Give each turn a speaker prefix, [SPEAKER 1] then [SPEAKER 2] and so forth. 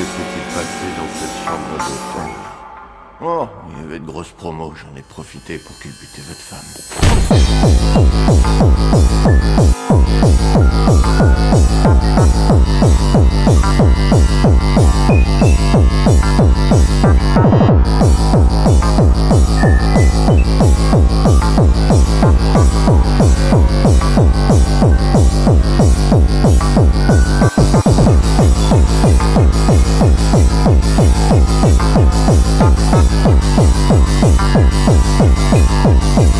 [SPEAKER 1] que s'est-il passé dans cette chambre d'hôtel
[SPEAKER 2] Oh, il y avait de grosses promos, j'en ai profité pour culbuter votre femme. Oh.